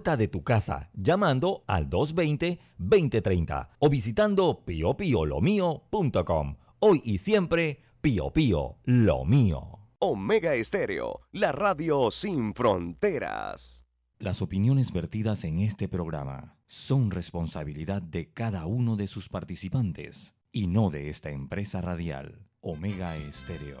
puerta de tu casa llamando al 220-2030 o visitando piopiolomío.com. Hoy y siempre, Pio Pío Lo Mío. Omega Estéreo, la radio sin fronteras. Las opiniones vertidas en este programa son responsabilidad de cada uno de sus participantes y no de esta empresa radial, Omega Estéreo.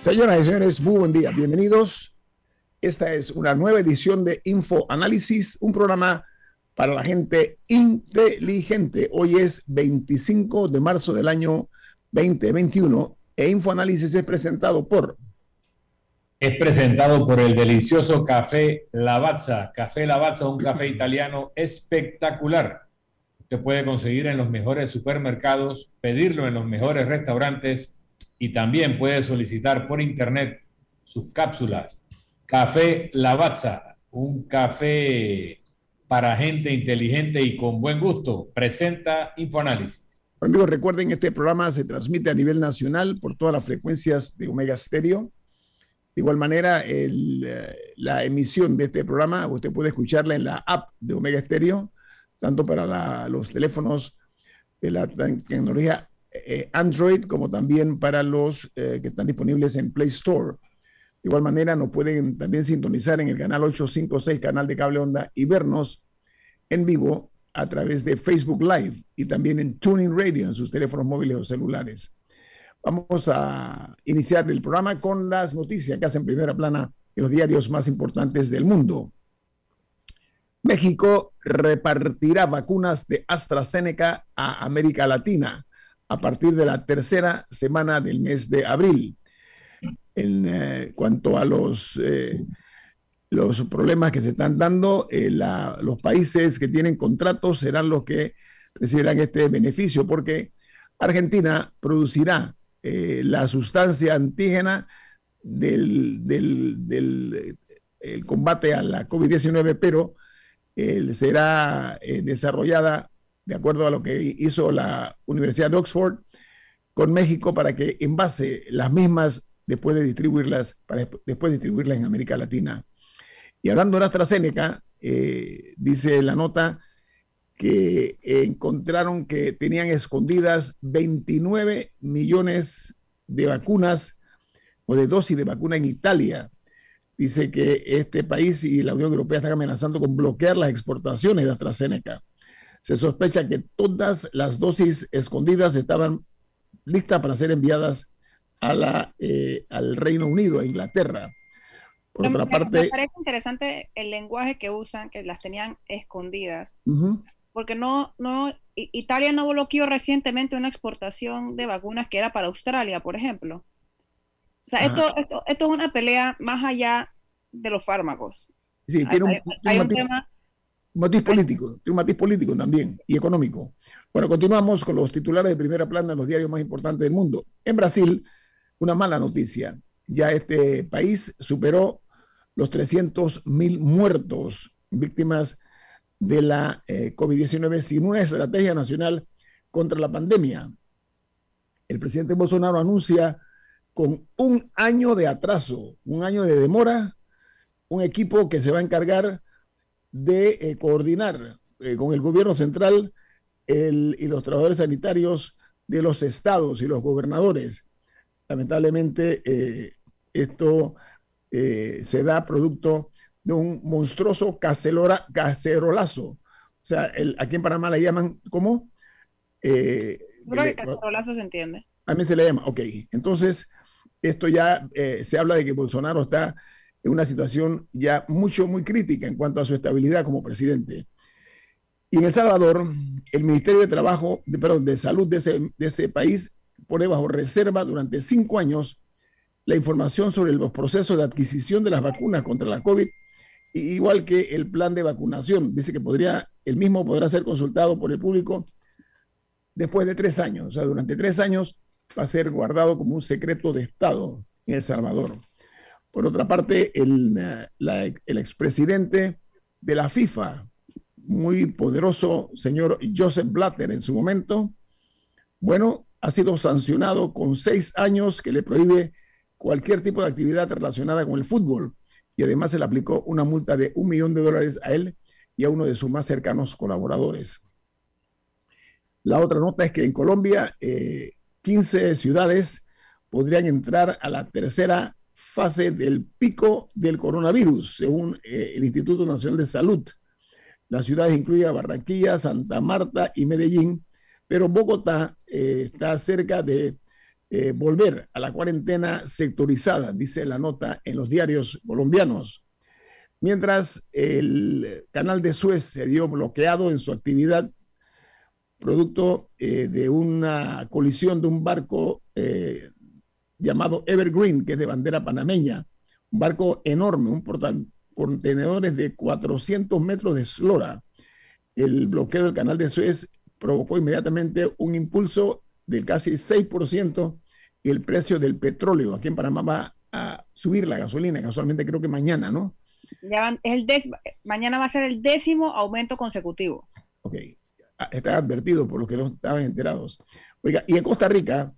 Señoras y señores, muy buen día. Bienvenidos. Esta es una nueva edición de Info Análisis, un programa para la gente inteligente. Hoy es 25 de marzo del año 2021 e Info Análisis es presentado por es presentado por el delicioso café Lavazza. Café Lavazza, un café italiano espectacular. Usted puede conseguir en los mejores supermercados, pedirlo en los mejores restaurantes y también puede solicitar por internet sus cápsulas. Café Lavazza, un café para gente inteligente y con buen gusto. Presenta Infoanálisis. Amigos, recuerden, este programa se transmite a nivel nacional por todas las frecuencias de Omega Stereo. De igual manera, eh, la emisión de este programa usted puede escucharla en la app de Omega Stereo, tanto para los teléfonos de la tecnología eh, Android como también para los eh, que están disponibles en Play Store. De igual manera, nos pueden también sintonizar en el canal 856, canal de cable onda, y vernos en vivo a través de Facebook Live y también en Tuning Radio en sus teléfonos móviles o celulares. Vamos a iniciar el programa con las noticias que hacen primera plana en los diarios más importantes del mundo. México repartirá vacunas de AstraZeneca a América Latina a partir de la tercera semana del mes de abril. En eh, cuanto a los, eh, los problemas que se están dando, eh, los países que tienen contratos serán los que recibirán este beneficio, porque Argentina producirá la sustancia antígena del, del, el combate a la COVID-19, pero será desarrollada de acuerdo a lo que hizo la Universidad de Oxford con México para que en base las mismas después de distribuirlas, para después de distribuirlas en América Latina. Y hablando de AstraZeneca, eh, dice la nota que encontraron que tenían escondidas 29 millones de vacunas o de dosis de vacuna en Italia. Dice que este país y la Unión Europea están amenazando con bloquear las exportaciones de AstraZeneca se sospecha que todas las dosis escondidas estaban listas para ser enviadas a la, eh, al Reino Unido, a Inglaterra. Por otra parte... Me parece interesante el lenguaje que usan, que las tenían escondidas, porque no, no, Italia no bloqueó recientemente una exportación de vacunas que era para Australia, por ejemplo. O sea, esto, esto, esto, es una pelea más allá de los fármacos. Sí, tiene un, hay un tema matiz político, un matiz político también y económico. Bueno, continuamos con los titulares de primera plana en los diarios más importantes del mundo. En Brasil, una mala noticia. Ya este país superó los 300 mil muertos víctimas de la eh, COVID-19 sin una estrategia nacional contra la pandemia. El presidente Bolsonaro anuncia con un año de atraso, un año de demora, un equipo que se va a encargar de eh, coordinar eh, con el gobierno central y los trabajadores sanitarios de los estados y los gobernadores. Lamentablemente, eh, esto se da producto de un monstruoso cacerolazo. O sea, el, aquí en Panamá le llaman, ¿cómo? Creo que cacerolazo se entiende. A mí se le llama, ok. Entonces, esto ya se habla de que Bolsonaro está en una situación ya mucho, muy crítica en cuanto a su estabilidad como presidente. Y en El Salvador, el Ministerio de Trabajo, de, perdón, de Salud de ese, país pone bajo reserva durante cinco años la información sobre los procesos de adquisición de las vacunas contra la COVID, igual que el plan de vacunación. Dice que podría, el mismo podrá ser consultado por el público después de tres años. O sea, durante tres años va a ser guardado como un secreto de Estado en El Salvador. Por otra parte, el, el expresidente de la FIFA, muy poderoso señor Joseph Blatter en su momento, bueno, ha sido sancionado con seis años que le prohíbe cualquier tipo de actividad relacionada con el fútbol y además se le aplicó una multa de un millón de dólares a él y a uno de sus más cercanos colaboradores. La otra nota es que en Colombia 15 eh, ciudades podrían entrar a la tercera fase del pico del coronavirus, según eh, el Instituto Nacional de Salud. Las ciudades incluyen Barranquilla, Santa Marta y Medellín, pero Bogotá eh, está cerca de eh, volver a la cuarentena sectorizada, dice la nota en los diarios colombianos. Mientras el canal de Suez se dio bloqueado en su actividad producto de una colisión de un barco llamado Evergreen, que es de bandera panameña, un barco enorme, un contenedores de 400 metros de eslora. El bloqueo del canal de Suez provocó inmediatamente un impulso del casi 6% y el precio del petróleo aquí en Panamá va a subir la gasolina, casualmente creo que mañana, ¿no? Ya el mañana va a ser el décimo aumento consecutivo. Ok, está advertido por los que no estaban enterados. Oiga, y en Costa Rica,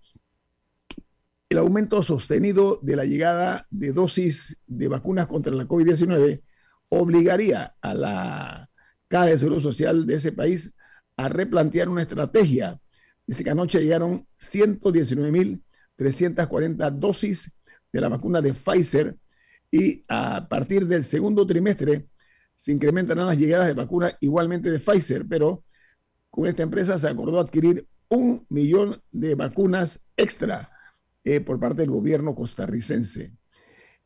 el aumento sostenido de la llegada de dosis de vacunas contra la COVID-19 obligaría a la Caja de Seguro Social de ese país a replantear una estrategia. Dice que anoche llegaron 119.340 dosis de la vacuna de Pfizer y a partir del segundo trimestre se incrementarán las llegadas de vacunas igualmente de Pfizer, pero con esta empresa se acordó adquirir un millón de vacunas extra eh, por parte del gobierno costarricense.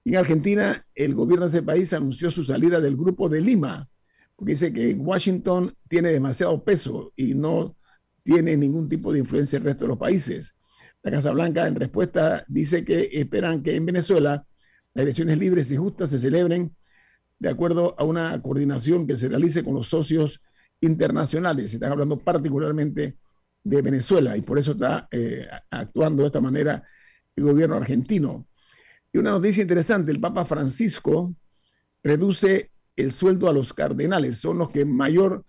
En Argentina, el gobierno de ese país anunció su salida del grupo de Lima, porque dice que Washington tiene demasiado peso y no tiene ningún tipo de influencia en el resto de los países. La Casa Blanca, en respuesta, dice que esperan que en Venezuela las elecciones libres y justas se celebren de acuerdo a una coordinación que se realice con los socios internacionales. Se están hablando particularmente de Venezuela y por eso está eh, actuando de esta manera el gobierno argentino. Y una noticia interesante, el Papa Francisco reduce el sueldo a los cardenales, son los que mayor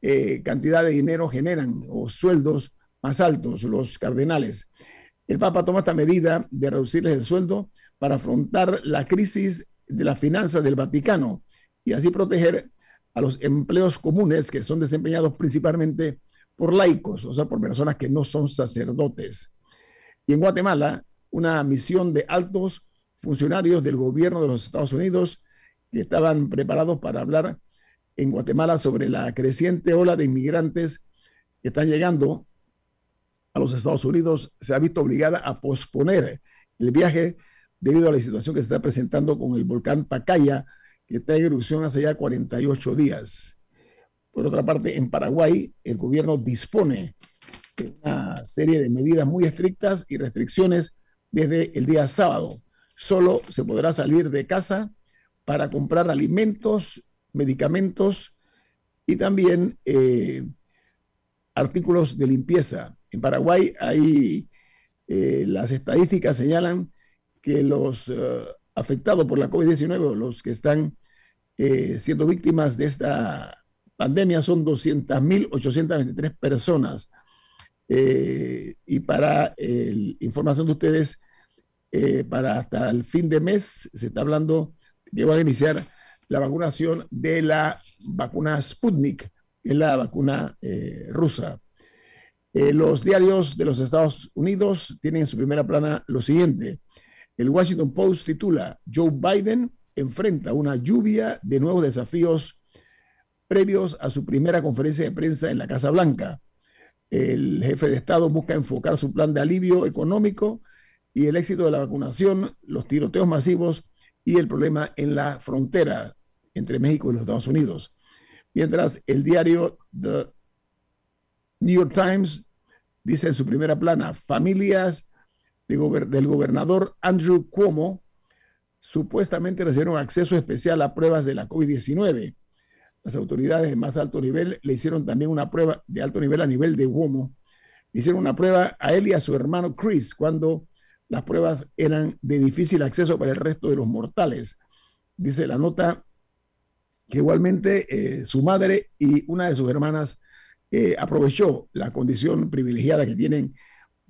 eh, cantidad de dinero generan o sueldos más altos, los cardenales. El Papa toma esta medida de reducirles el sueldo para afrontar la crisis de las finanzas del Vaticano y así proteger a los empleos comunes que son desempeñados principalmente por laicos, o sea, por personas que no son sacerdotes. Y en Guatemala, una misión de altos funcionarios del gobierno de los Estados Unidos que estaban preparados para hablar en Guatemala sobre la creciente ola de inmigrantes que están llegando a los Estados Unidos, se ha visto obligada a posponer el viaje debido a la situación que se está presentando con el volcán Pacaya, que está en erupción hace ya 48 días. Por otra parte, en Paraguay, el gobierno dispone de una serie de medidas muy estrictas y restricciones desde el día sábado. Solo se podrá salir de casa para comprar alimentos, medicamentos y también eh, artículos de limpieza. En Paraguay hay, eh, las estadísticas señalan que los eh, afectados por la COVID-19, los que están siendo víctimas de esta pandemia, son 200.823 personas. Y para información de ustedes, eh, para hasta el fin de mes se está hablando que van a iniciar la vacunación de la vacuna Sputnik, que es la vacuna eh, rusa. Eh, los diarios de los Estados Unidos tienen en su primera plana lo siguiente. El Washington Post titula, Joe Biden enfrenta una lluvia de nuevos desafíos previos a su primera conferencia de prensa en la Casa Blanca. El jefe de Estado busca enfocar su plan de alivio económico y el éxito de la vacunación, los tiroteos masivos y el problema en la frontera entre México y los Estados Unidos. Mientras el diario The New York Times dice en su primera plana, familias del gobernador Andrew Cuomo supuestamente recibieron acceso especial a pruebas de la COVID-19. Las autoridades de más alto nivel le hicieron también una prueba de alto nivel a nivel de Cuomo. hicieron una prueba a él y a su hermano Chris cuando las pruebas eran de difícil acceso para el resto de los mortales. Dice la nota que igualmente eh, su madre y una de sus hermanas eh, aprovechó la condición privilegiada que tienen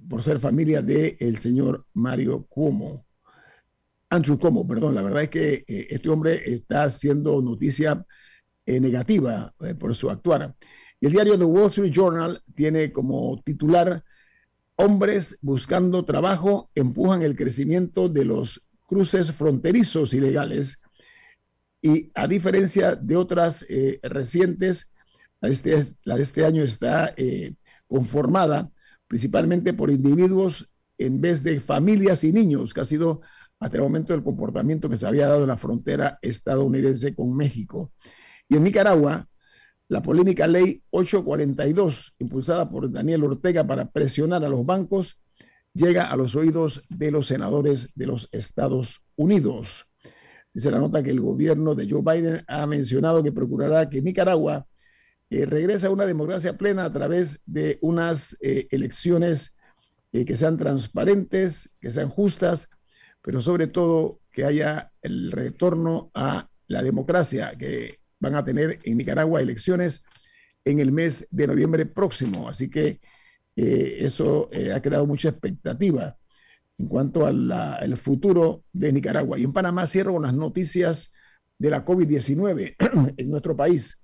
por ser familia del el señor Mario Cuomo. Andrew Cuomo, perdón, la verdad es que eh, este hombre está haciendo noticia negativa por su actuar. Y el diario The Wall Street Journal tiene como titular Hombres buscando trabajo empujan el crecimiento de los cruces fronterizos ilegales y a diferencia de otras eh, recientes, este, la de, este, año está eh, conformada principalmente por individuos en vez de familias y niños, que ha sido hasta el momento el comportamiento que se había dado en la frontera estadounidense con México. Y en Nicaragua, la polémica ley 842, impulsada por Daniel Ortega para presionar a los bancos, llega a los oídos de los senadores de los Estados Unidos. Dice la nota que el gobierno de Joe Biden ha mencionado que procurará que Nicaragua eh, regrese a una democracia plena a través de unas eh, elecciones eh, que sean transparentes, que sean justas, pero sobre todo que haya el retorno a la democracia, que van a tener en Nicaragua elecciones en el mes de noviembre próximo. Así que eh, eso eh, ha creado mucha expectativa en cuanto al futuro de Nicaragua. Y en Panamá cierro con las noticias de la COVID-19 en nuestro país.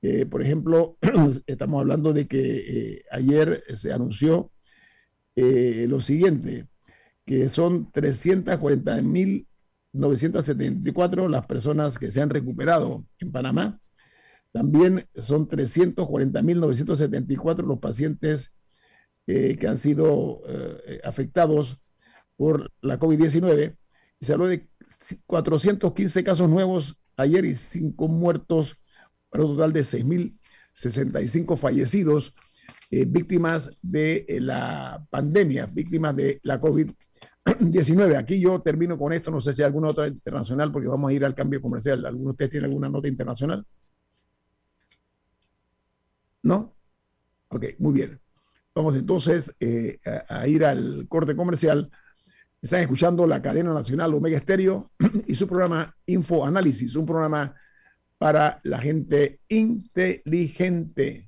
Eh, por ejemplo, estamos hablando de que ayer se anunció lo siguiente, que son 340 mil 974 las personas que se han recuperado en Panamá. También son 340.974 los pacientes eh, que han sido eh, afectados por la COVID-19. Y se habló de 415 casos nuevos ayer y 5 muertos para un total de 6.065 fallecidos, eh, víctimas de la pandemia, víctimas de la COVID-19. 19. Aquí yo termino con esto. No sé si hay alguna otra internacional, porque vamos a ir al cambio comercial. ¿Alguno de ustedes tiene alguna nota internacional? ¿No? Ok, muy bien. Vamos entonces eh, a, ir al corte comercial. Están escuchando la cadena nacional Omega Estéreo y su programa Info Análisis, un programa para la gente inteligente.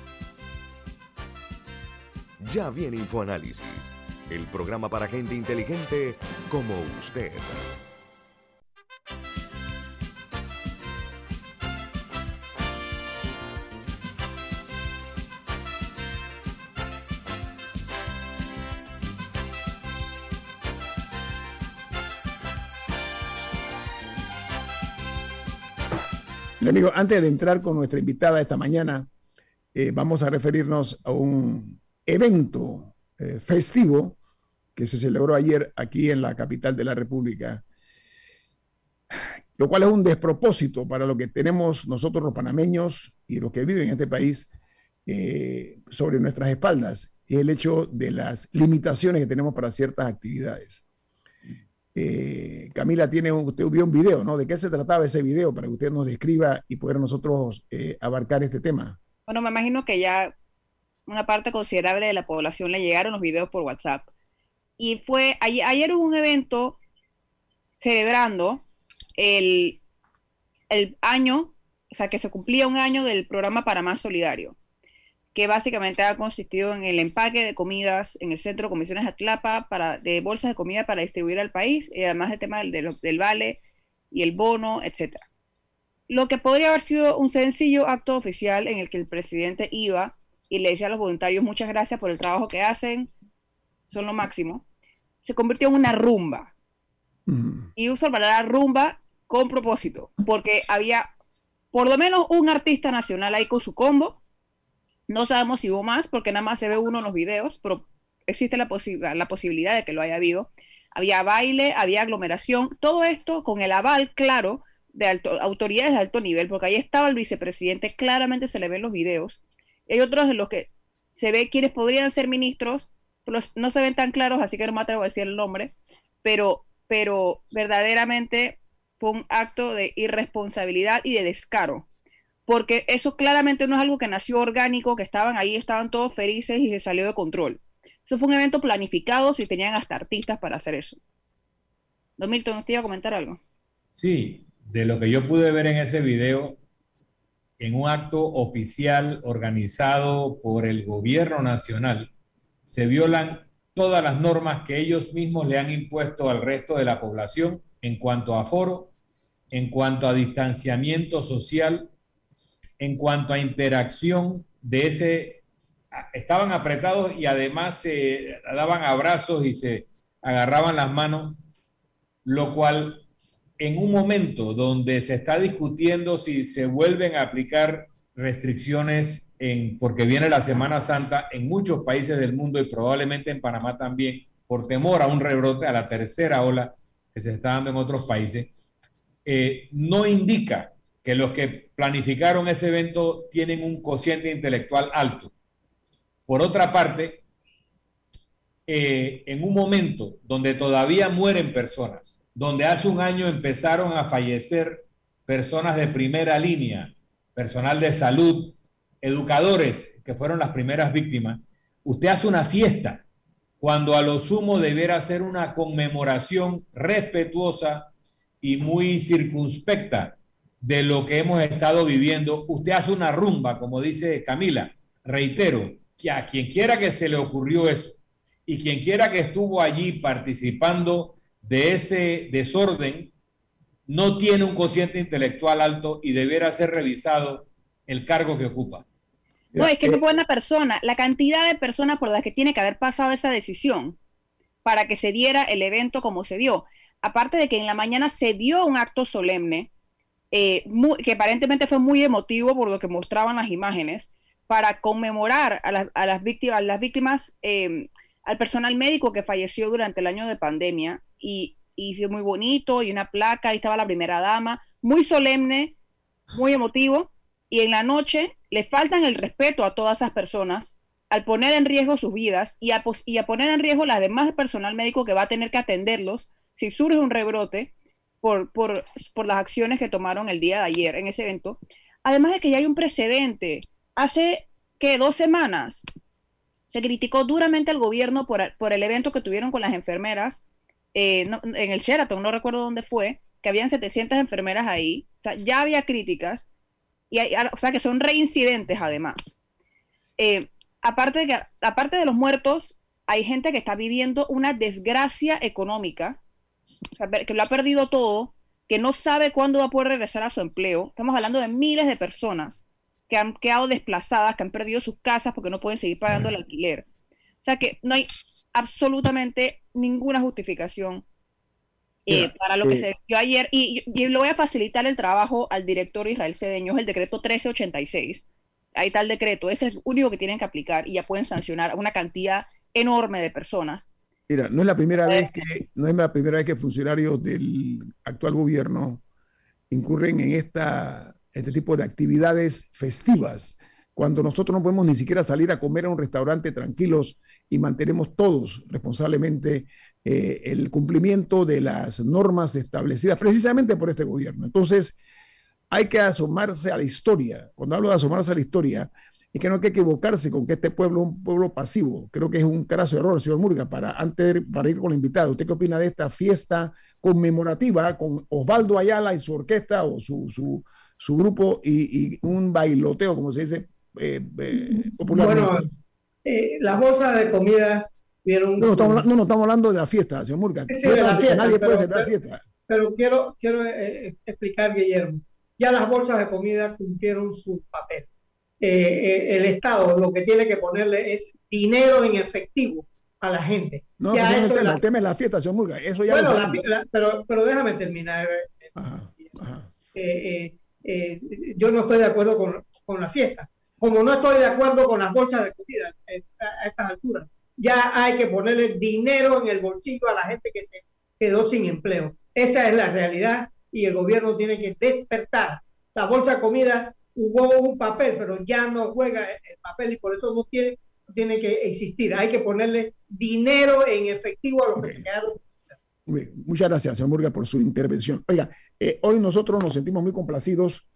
Ya viene InfoAnálisis, el programa para gente inteligente como usted. amigo, antes de entrar con nuestra invitada esta mañana, eh, vamos a referirnos a un evento eh, festivo que se celebró ayer aquí en la capital de la República, lo cual es un despropósito para lo que tenemos nosotros los panameños y los que viven en este país eh, sobre nuestras espaldas, y el hecho de las limitaciones que tenemos para ciertas actividades. Eh, Camila, tiene usted vio un video, ¿no? ¿De qué se trataba ese video para que usted nos describa y poder nosotros abarcar este tema? Bueno, me imagino que ya una parte considerable de la población le llegaron los videos por WhatsApp. Y fue, ayer, hubo un evento celebrando el, el año, o sea, que se cumplía un año del programa para más Solidario que básicamente ha consistido en el empaque de comidas en el Centro de Comisiones Atlapa para, de bolsas de comida para distribuir al país, y además el tema del, del vale y el bono, etc. Lo que podría haber sido un sencillo acto oficial en el que el presidente iba y le decía a los voluntarios muchas gracias por el trabajo que hacen, son lo máximo, se convirtió en una rumba. Y uso la rumba con propósito, porque había por lo menos un artista nacional ahí con su combo, no sabemos si hubo más porque nada más se ve uno en los videos, pero existe la, la posibilidad de que lo haya habido. Había baile, había aglomeración, todo esto con el aval claro de autoridades de alto nivel, porque ahí estaba el vicepresidente, claramente se le ven los videos. Hay otros en los que se ve quienes podrían ser ministros, pero no se ven tan claros, así que no me atrevo a decir el nombre, pero, pero verdaderamente fue un acto de irresponsabilidad y de descaro porque eso claramente no es algo que nació orgánico, que estaban ahí, estaban todos felices y se salió de control. Eso fue un evento planificado, si tenían hasta artistas para hacer eso. Don Milton, ¿usted iba a comentar algo? Sí, de lo que yo pude ver en ese video, en un acto oficial organizado por el gobierno nacional, se violan todas las normas que ellos mismos le han impuesto al resto de la población en cuanto a foro, en cuanto a distanciamiento social en cuanto a interacción de ese, estaban apretados y además se daban abrazos y se agarraban las manos, lo cual en un momento donde se está discutiendo si se vuelven a aplicar restricciones en, porque viene la Semana Santa en muchos países del mundo y probablemente en Panamá también, por temor a un rebrote, a la tercera ola que se está dando en otros países, eh, no indica que los que planificaron ese evento tienen un cociente intelectual alto. Por otra parte, eh, en un momento donde todavía mueren personas, donde hace un año empezaron a fallecer personas de primera línea, personal de salud, educadores, que fueron las primeras víctimas, usted hace una fiesta cuando a lo sumo debiera ser una conmemoración respetuosa y muy circunspecta de lo que hemos estado viviendo. Usted hace una rumba, como dice Camila. Reitero, que a quien quiera que se le ocurrió eso y quien quiera que estuvo allí participando de ese desorden, no tiene un cociente intelectual alto y deberá ser revisado el cargo que ocupa. No, es que es buena persona. La cantidad de personas por las que tiene que haber pasado esa decisión para que se diera el evento como se dio. Aparte de que en la mañana se dio un acto solemne eh, que aparentemente fue muy emotivo por lo que mostraban las imágenes, para conmemorar a, las víctimas, las víctimas al personal médico que falleció durante el año de pandemia. Y, y fue muy bonito, y una placa, ahí estaba la primera dama, muy solemne, muy emotivo. Y en la noche le faltan el respeto a todas esas personas al poner en riesgo sus vidas y a, y a poner en riesgo las demás personal médico que va a tener que atenderlos si surge un rebrote por, por, por las acciones que tomaron el día de ayer en ese evento. Además de que ya hay un precedente. Hace que dos semanas se criticó duramente al gobierno por, por el evento que tuvieron con las enfermeras eh, en el Sheraton, no recuerdo dónde fue, que habían 700 enfermeras ahí. O sea, ya había críticas, y o sea, que son reincidentes además. Eh, aparte, de que, aparte de los muertos, hay gente que está viviendo una desgracia económica que lo ha perdido todo, que no sabe cuándo va a poder regresar a su empleo. Estamos hablando de miles de personas que han quedado desplazadas, que han perdido sus casas porque no pueden seguir pagando el alquiler. O sea que no hay absolutamente ninguna justificación eh, para lo que eh, se dio ayer. Y, y, le voy a facilitar el trabajo al director Israel Cedeño, el decreto 1386, hay tal decreto, ese es el único que tienen que aplicar y ya pueden sancionar a una cantidad enorme de personas. Mira, no es la primera vez que no es la primera vez que funcionarios del actual gobierno incurren en esta, este tipo de actividades festivas, cuando nosotros no podemos ni siquiera salir a comer a un restaurante tranquilos y mantenemos todos responsablemente eh, el cumplimiento de las normas establecidas precisamente por este gobierno. Entonces, hay que asomarse a la historia. Cuando hablo de asomarse a la historia, es que no hay que equivocarse con que este pueblo es un pueblo pasivo. Creo que es un carazo error, señor Murga, para, antes, para ir con la invitada. ¿Usted qué opina de esta fiesta conmemorativa con Osvaldo Ayala y su orquesta o su, su grupo y, un bailoteo, como se dice eh, eh, popularmente? Bueno, eh, las bolsas de comida vieron... No, no, estamos, no, no, estamos hablando de la fiesta, señor Murga. nadie puede ser la fiesta. Pero quiero, quiero explicar, Guillermo ya las bolsas de comida cumplieron su papel. Eh, eh, el Estado lo que tiene que ponerle es dinero en efectivo a la gente. No, ya eso el, tema, es la fiesta, señor Murga. Eso ya bueno, pero, pero déjame terminar. Eh, yo no estoy de acuerdo con, con, la fiesta. Como no estoy de acuerdo con las bolsas de comida a, estas alturas, ya hay que ponerle dinero en el bolsillo a la gente que se quedó sin empleo. Esa es la realidad y el gobierno tiene que despertar. La bolsa de comida jugó un papel, pero ya no juega el papel y por eso no tiene, tiene que existir. Hay que ponerle dinero en efectivo a los que se quedaron. Muchas gracias, señor Murga, por su intervención. Oiga, eh, hoy nosotros nos sentimos muy complacidos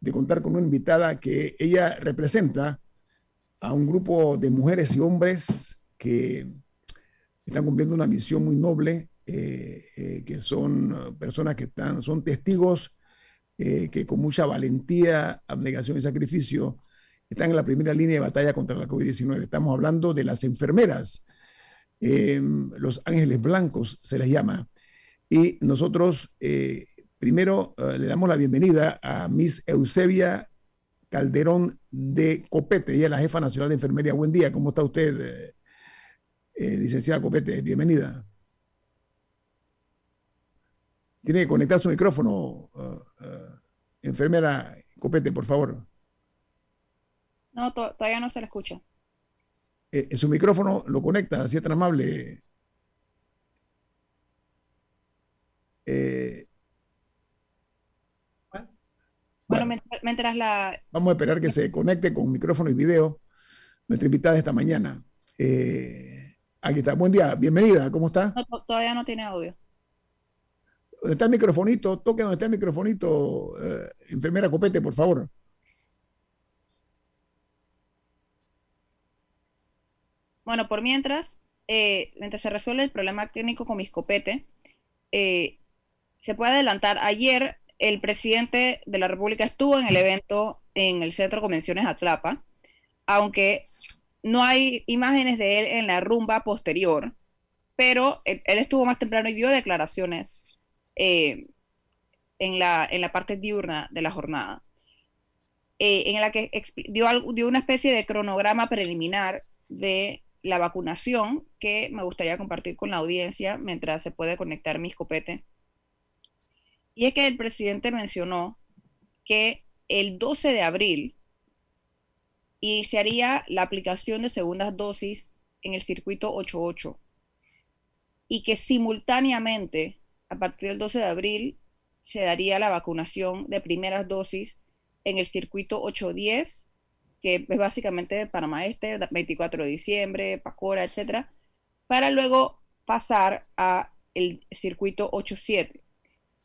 de contar con una invitada que ella representa a un grupo de mujeres y hombres que están cumpliendo una misión muy noble eh, eh, que son personas que están, son testigos que con mucha valentía, abnegación y sacrificio están en la primera línea de batalla contra la COVID-19. Estamos hablando de las enfermeras, los ángeles blancos se les llama. Y nosotros primero le damos la bienvenida a Miss Eusebia Calderón de Copete, ella es la jefa nacional de enfermería. Buen día, ¿cómo está usted, licenciada Copete? Bienvenida. Tiene que conectar su micrófono, enfermera Copete, por favor. No, todavía no se le escucha. Eh, su micrófono lo conecta, así es tan amable. Eh, bueno, mientras, la... Vamos a esperar que se conecte con micrófono y video nuestra invitada esta mañana. Eh, aquí está. Buen día, bienvenida, ¿cómo está? todavía no tiene audio. ¿Dónde está el microfonito? Toque donde está el microfonito, eh, enfermera Copete, por favor. Bueno, por mientras, eh, mientras se resuelve el problema técnico con mis copete, eh, se puede adelantar. Ayer el presidente de la República estuvo en el evento en el Centro de Convenciones Atlapa, aunque no hay imágenes de él en la rumba posterior, pero él estuvo más temprano y dio declaraciones eh, en, la, en la parte diurna de la jornada, eh, en la que dio, dio una especie de cronograma preliminar de la vacunación que me gustaría compartir con la audiencia mientras se puede conectar mi escopete. Y es que el presidente mencionó que el 12 de abril iniciaría la aplicación de segundas dosis en el circuito 88 y que simultáneamente a partir del 12 de abril se daría la vacunación de primeras dosis en el circuito 810, que es básicamente Panamá Este, 24 de diciembre, Pacora, etcétera, para luego pasar a el circuito 87,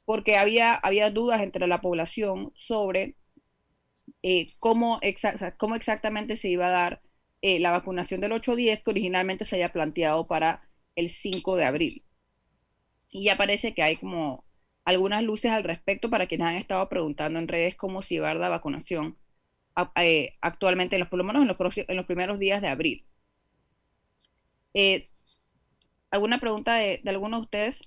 porque había, había dudas entre la población sobre eh, cómo, cómo, exactamente se iba a dar eh, la vacunación del 810 que originalmente se había planteado para el 5 de abril. Y ya parece que hay como algunas luces al respecto para quienes han estado preguntando en redes cómo se va la vacunación eh, actualmente, en los, por lo menos en los, en los primeros días de abril. Eh, ¿Alguna pregunta de, de, alguno de ustedes?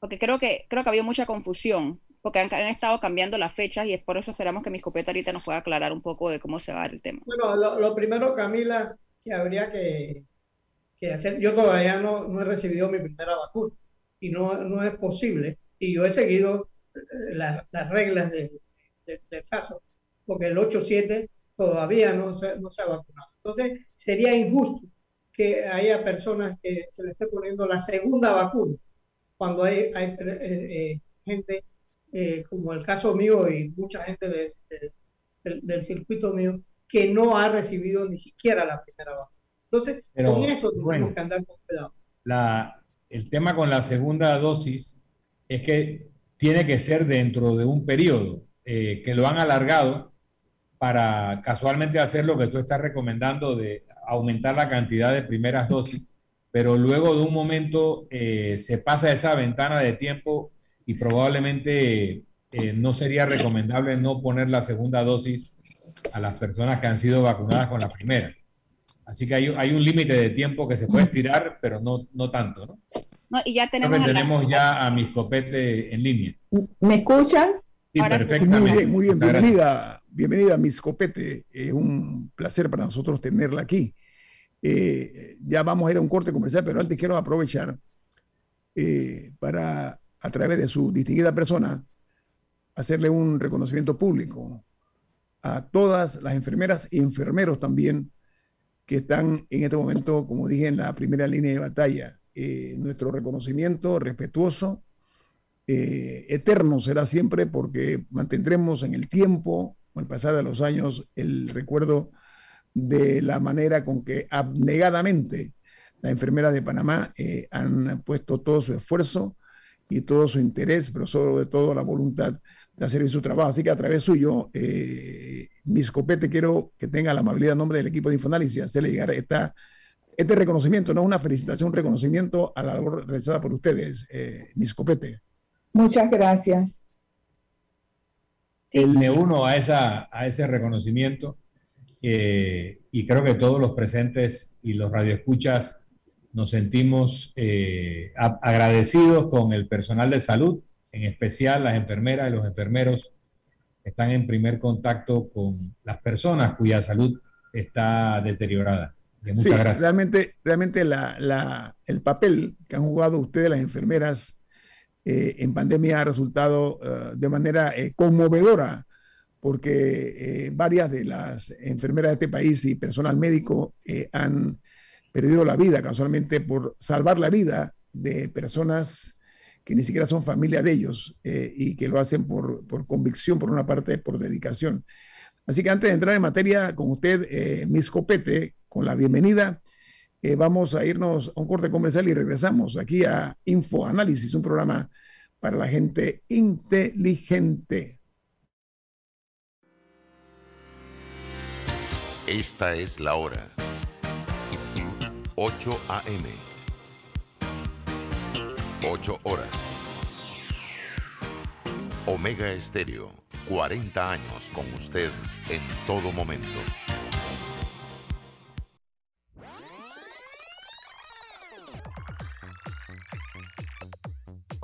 Porque creo que, creo que había mucha confusión, porque han, estado cambiando las fechas y es por eso esperamos que mi escopeta ahorita nos pueda aclarar un poco de cómo se va a el tema. Bueno, lo, lo primero, Camila, que habría que, que, hacer, yo todavía no, no he recibido mi primera vacuna y no, no es posible. Y yo he seguido eh, las reglas del caso, porque el 8-7 todavía no se, no se ha vacunado. Entonces, sería injusto que haya personas que se le esté poniendo la segunda vacuna cuando hay, hay eh, eh, gente eh, como el caso mío y mucha gente del circuito mío que no ha recibido ni siquiera la primera vacuna. Entonces, con eso tenemos que andar con cuidado. La, el tema con la segunda dosis es que tiene que ser dentro de un periodo que lo han alargado para casualmente hacer lo que tú estás recomendando de aumentar la cantidad de primeras dosis, pero luego de un momento eh, se pasa esa ventana de tiempo y probablemente eh, no sería recomendable no poner la segunda dosis a las personas que han sido vacunadas con la primera. Así que hay, hay un límite de tiempo que se puede estirar, pero no, no tanto, ¿no? no y ya tenemos, tenemos ya a mis copete en línea. ¿Me escuchan? Sí, perfectamente. Muy bien, muy bien. Bienvenida, bienvenida, Miss Copete. Es un placer para nosotros tenerla aquí. Eh, ya vamos a ir a un corte comercial, pero antes quiero aprovechar eh, para, a través de su distinguida persona, hacerle un reconocimiento público a todas las enfermeras y enfermeros también que están en este momento, como dije, en la primera línea de batalla. Eh, nuestro reconocimiento respetuoso, eterno será siempre porque mantendremos en el tiempo, con el pasar de los años, el recuerdo de la manera con que abnegadamente las enfermeras de Panamá eh, han puesto todo su esfuerzo y todo su interés, pero sobre todo la voluntad de hacer su trabajo. Así que a través suyo, eh, mis copete, quiero que tenga la amabilidad en nombre del equipo de Infoanálisis hacerle llegar esta, este reconocimiento, no una felicitación, un reconocimiento a la labor realizada por ustedes, eh, mis. Muchas gracias. Me uno a, esa, a ese reconocimiento eh, y creo que todos los presentes y los radioescuchas nos sentimos eh, agradecidos con el personal de salud, en especial las enfermeras y los enfermeros que están en primer contacto con las personas cuya salud está deteriorada. muchas sí, gracias. Realmente, realmente la, el papel que han jugado ustedes, las enfermeras, eh, en pandemia ha resultado de manera conmovedora porque eh, varias de las enfermeras de este país y personal médico eh, han perdido la vida casualmente por salvar la vida de personas que ni siquiera son familia de ellos eh, y que lo hacen por, por, convicción, por una parte, por dedicación. Así que antes de entrar en materia con usted, Miss Copete, con la bienvenida, vamos a irnos a un corte comercial y regresamos aquí a Info Análisis, un programa para la gente inteligente. Esta es la hora. 8 a.m. 8 horas. Omega Estéreo, 40 años con usted en todo momento.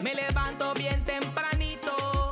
Me levanto bien tempranito.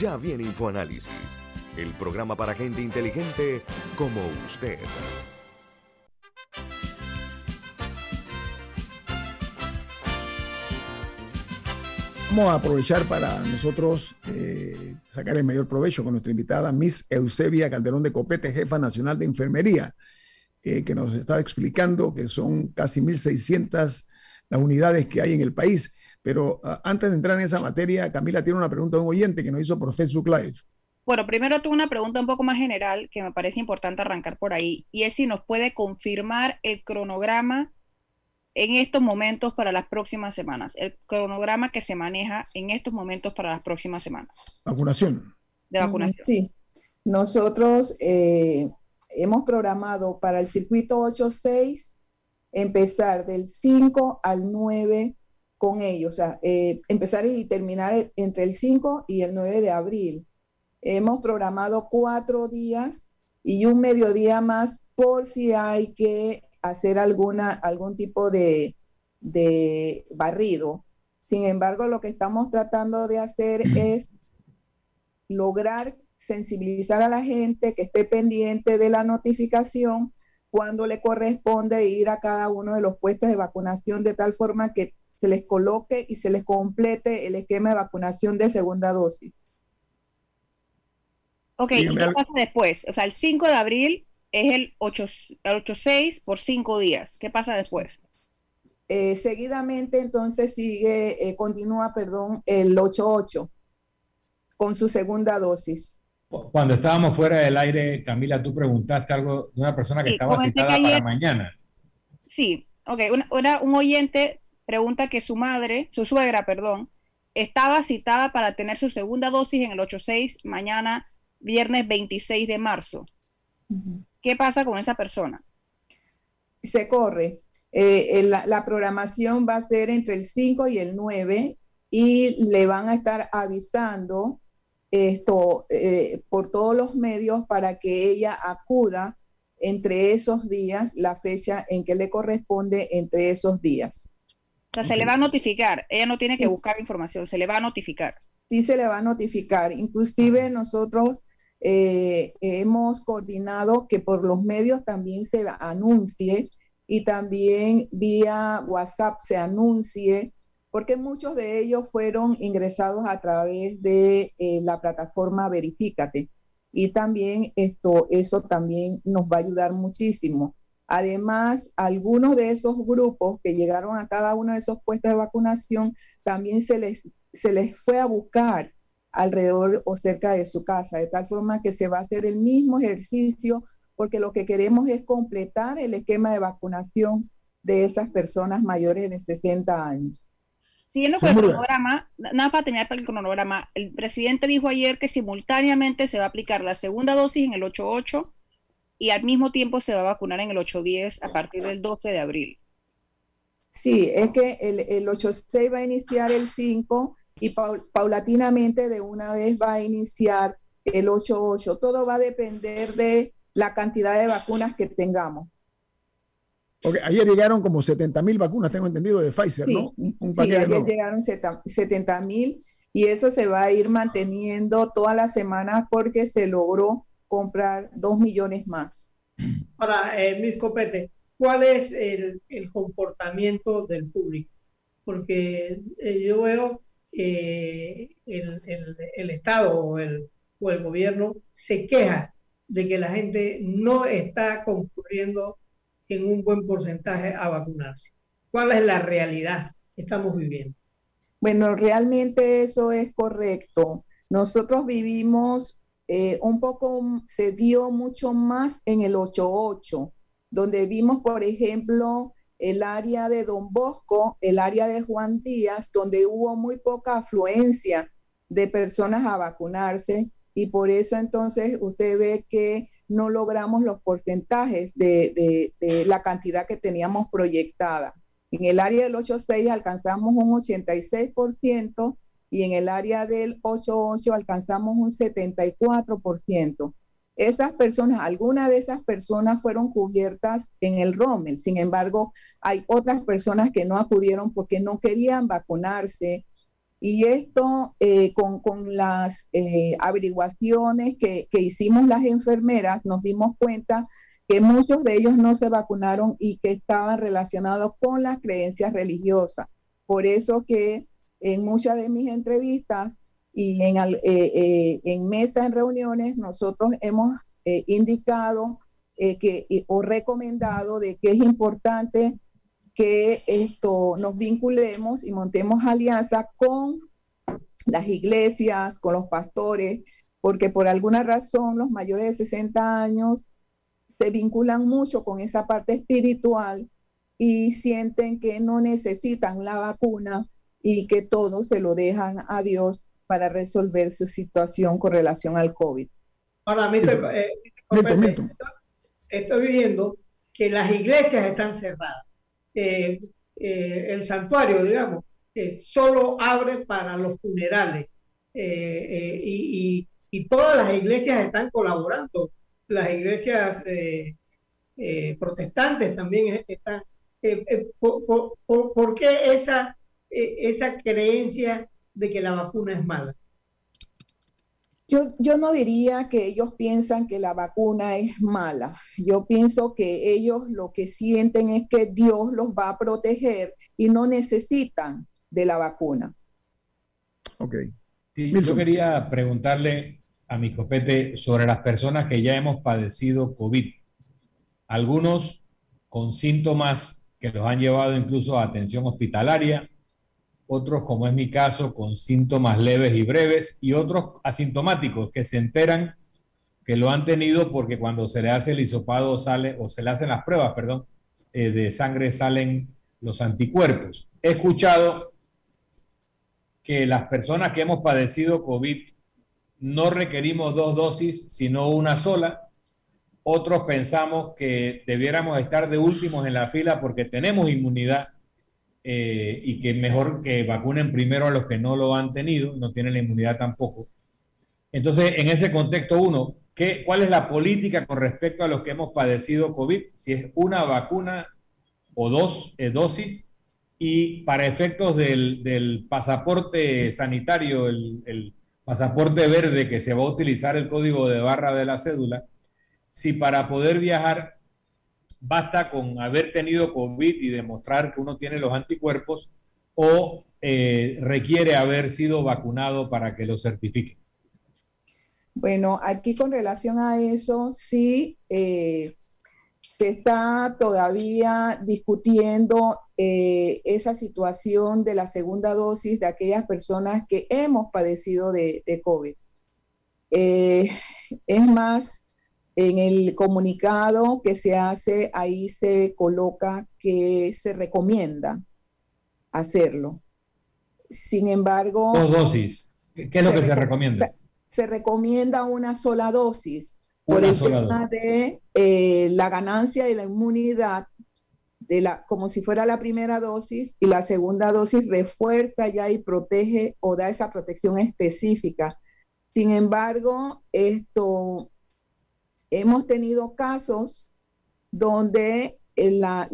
Ya viene InfoAnálisis, el programa para gente inteligente como usted. Vamos a aprovechar para nosotros eh, sacar el mayor provecho con nuestra invitada, Miss Eusebia Calderón de Copete, jefa nacional de enfermería, eh, que nos estaba explicando que son casi 1.600 las unidades que hay en el país. Pero uh, antes de entrar en esa materia, Camila tiene una pregunta de un oyente que nos hizo por Facebook Live. Bueno, primero tengo una pregunta un poco más general que me parece importante arrancar por ahí, y es si nos puede confirmar el cronograma en estos momentos para las próximas semanas, el cronograma que se maneja en estos momentos para las próximas semanas. Vacunación. De vacunación. Sí, nosotros eh, hemos programado para el circuito 8.6 empezar del 5 al 9 con ellos, o sea, eh, empezar y terminar entre el 5 y el 9 de abril. Hemos programado cuatro días y un mediodía más por si hay que hacer alguna, algún tipo de, de barrido. Sin embargo, lo que estamos tratando de hacer es lograr sensibilizar a la gente que esté pendiente de la notificación cuando le corresponde ir a cada uno de los puestos de vacunación de tal forma que se les coloque y se les complete el esquema de vacunación de segunda dosis. Ok, ¿y qué pasa después? O sea, el 5 de abril es el 8-6 por 5 días. ¿Qué pasa después? Eh, seguidamente, entonces sigue, eh, continúa, perdón, el 8-8 con su segunda dosis. Cuando estábamos fuera del aire, Camila, tú preguntaste algo de una persona que estaba citada para mañana. Sí, ok. un oyente pregunta que su madre, su suegra, perdón, estaba citada para tener su segunda dosis en el 8-6 mañana, viernes 26 de marzo. ¿Qué pasa con esa persona? Se corre. Eh, la, programación va a ser entre el 5 y el 9 y le van a estar avisando esto eh, por todos los medios para que ella acuda entre esos días, la fecha en que le corresponde entre esos días. O sea, se le va a notificar, ella no tiene que buscar información, se le va a notificar. Sí, se le va a notificar. Inclusive nosotros eh, hemos coordinado que por los medios también se anuncie y también vía WhatsApp se anuncie, porque muchos de ellos fueron ingresados a través de eh, la plataforma Verifícate. Y también esto, eso también nos va a ayudar muchísimo. Además, algunos de esos grupos que llegaron a cada uno de esos puestos de vacunación, también se les, se les fue a buscar alrededor o cerca de su casa, de tal forma que se va a hacer el mismo ejercicio porque lo que queremos es completar el esquema de vacunación de esas personas mayores de 60 años. Siguiendo con el cronograma, nada para terminar el cronograma, el presidente dijo ayer que simultáneamente se va a aplicar la segunda dosis en el 8.8 y al mismo tiempo se va a vacunar en el 8.10 a partir del 12 de abril. Sí, es que el, el 8.6 va a iniciar el 5 y paulatinamente de una vez va a iniciar el 8.8. Todo va a depender de la cantidad de vacunas que tengamos. Okay, ayer llegaron como 70 mil vacunas, tengo entendido, de Pfizer, ¿no? sí, ayer llegaron 70 mil y eso se va a ir manteniendo todas las semanas porque se logró comprar 2 millones más. Ahora, eh, mis copete, ¿cuál es el, el, comportamiento del público? Porque eh, yo veo eh, el, el, Estado o el, o el gobierno se queja de que la gente no está concurriendo en un buen porcentaje a vacunarse. ¿Cuál es la realidad que estamos viviendo? Bueno, realmente eso es correcto. Nosotros vivimos eh, un poco, se dio mucho más en el 8-8, donde vimos, por ejemplo, el área de Don Bosco, el área de Juan Díaz, donde hubo muy poca afluencia de personas a vacunarse y por eso entonces usted ve que no logramos los porcentajes de, la cantidad que teníamos proyectada. En el área del 8.6 alcanzamos un 86% y en el área del 8.8 alcanzamos un 74%. esas personas, algunas de esas personas fueron cubiertas en el Rommel. Sin embargo, hay otras personas que no acudieron porque no querían vacunarse. Y esto eh, con, las eh, averiguaciones que, que hicimos las enfermeras, nos dimos cuenta que muchos de ellos no se vacunaron y que estaban relacionados con las creencias religiosas. Por eso que en muchas de mis entrevistas y en, eh, eh, en mesa, en reuniones, nosotros hemos eh, indicado que, o recomendado de que es importante que esto nos vinculemos y montemos alianza con las iglesias, con los pastores, porque por alguna razón los mayores de 60 años se vinculan mucho con esa parte espiritual y sienten que no necesitan la vacuna y que todo se lo dejan a Dios para resolver su situación con relación al COVID. Ahora, eh, estoy viendo que las iglesias están cerradas. Eh, eh, el santuario, digamos, solo abre para los funerales y, todas las iglesias están colaborando. Las iglesias protestantes también están. ¿por, qué esa, esa creencia de que la vacuna es mala? Yo, yo, no diría que ellos piensan que la vacuna es mala. Yo pienso que ellos lo que sienten es que Dios los va a proteger y no necesitan de la vacuna. Ok. yo quería preguntarle a mi copete sobre las personas que ya hemos padecido COVID. Algunos con síntomas que los han llevado incluso a atención hospitalaria, otros, como es mi caso, con síntomas leves y breves, y otros asintomáticos que se enteran que lo han tenido porque cuando se le hace el hisopado sale, o se le hacen las pruebas, perdón, eh, de sangre salen los anticuerpos. He escuchado que las personas que hemos padecido COVID no requerimos dos dosis, sino una sola. Otros pensamos que debiéramos estar de últimos en la fila porque tenemos inmunidad eh, y que mejor que vacunen primero a los que no lo han tenido, no tienen la inmunidad tampoco. Entonces, en ese contexto, uno, ¿qué, ¿cuál es la política con respecto a los que hemos padecido COVID? Si es una vacuna o dos eh, dosis, y para efectos del, del pasaporte sanitario, el, el pasaporte verde que se va a utilizar el código de barra de la cédula, si para poder viajar basta con haber tenido COVID y demostrar que uno tiene los anticuerpos o eh, requiere haber sido vacunado para que lo certifique? Bueno, aquí con relación a eso, sí, eh, se está todavía discutiendo eh, esa situación de la segunda dosis de aquellas personas que hemos padecido de, de COVID. es más, en el comunicado que se hace, ahí se coloca que se recomienda hacerlo. Sin embargo... Dos dosis. ¿Qué es lo que se recomienda? Se, recomienda una sola dosis por el tema de eh, la ganancia de la inmunidad, de la, como si fuera la primera dosis, y la segunda dosis refuerza ya y protege o da esa protección específica. Sin embargo, esto hemos tenido casos donde eh, la,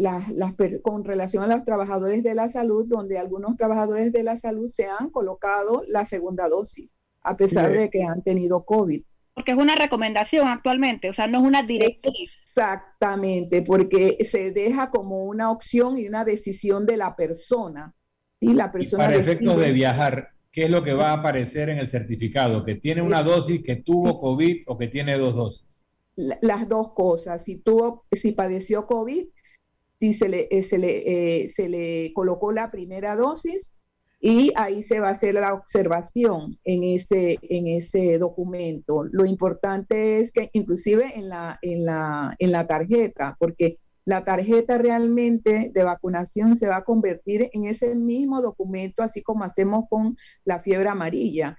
con relación a los trabajadores de la salud, donde algunos trabajadores de la salud se han colocado la segunda dosis, a pesar de que han tenido COVID. Porque es una recomendación actualmente, o sea, no es una directriz. Exactamente, porque se deja como una opción y una decisión de la persona. ¿sí? La persona para efectos de viajar, ¿qué es lo que va a aparecer en el certificado? ¿Que tiene una dosis, que tuvo COVID o que tiene dos dosis? Las dos cosas. Si si padeció COVID, si se le, eh, se le, eh, se le colocó la primera dosis y ahí se va a hacer la observación en ese, en ese documento. Lo importante es que inclusive en la, en la, en la tarjeta, porque la tarjeta realmente de vacunación se va a convertir en ese mismo documento, así como hacemos con la fiebre amarilla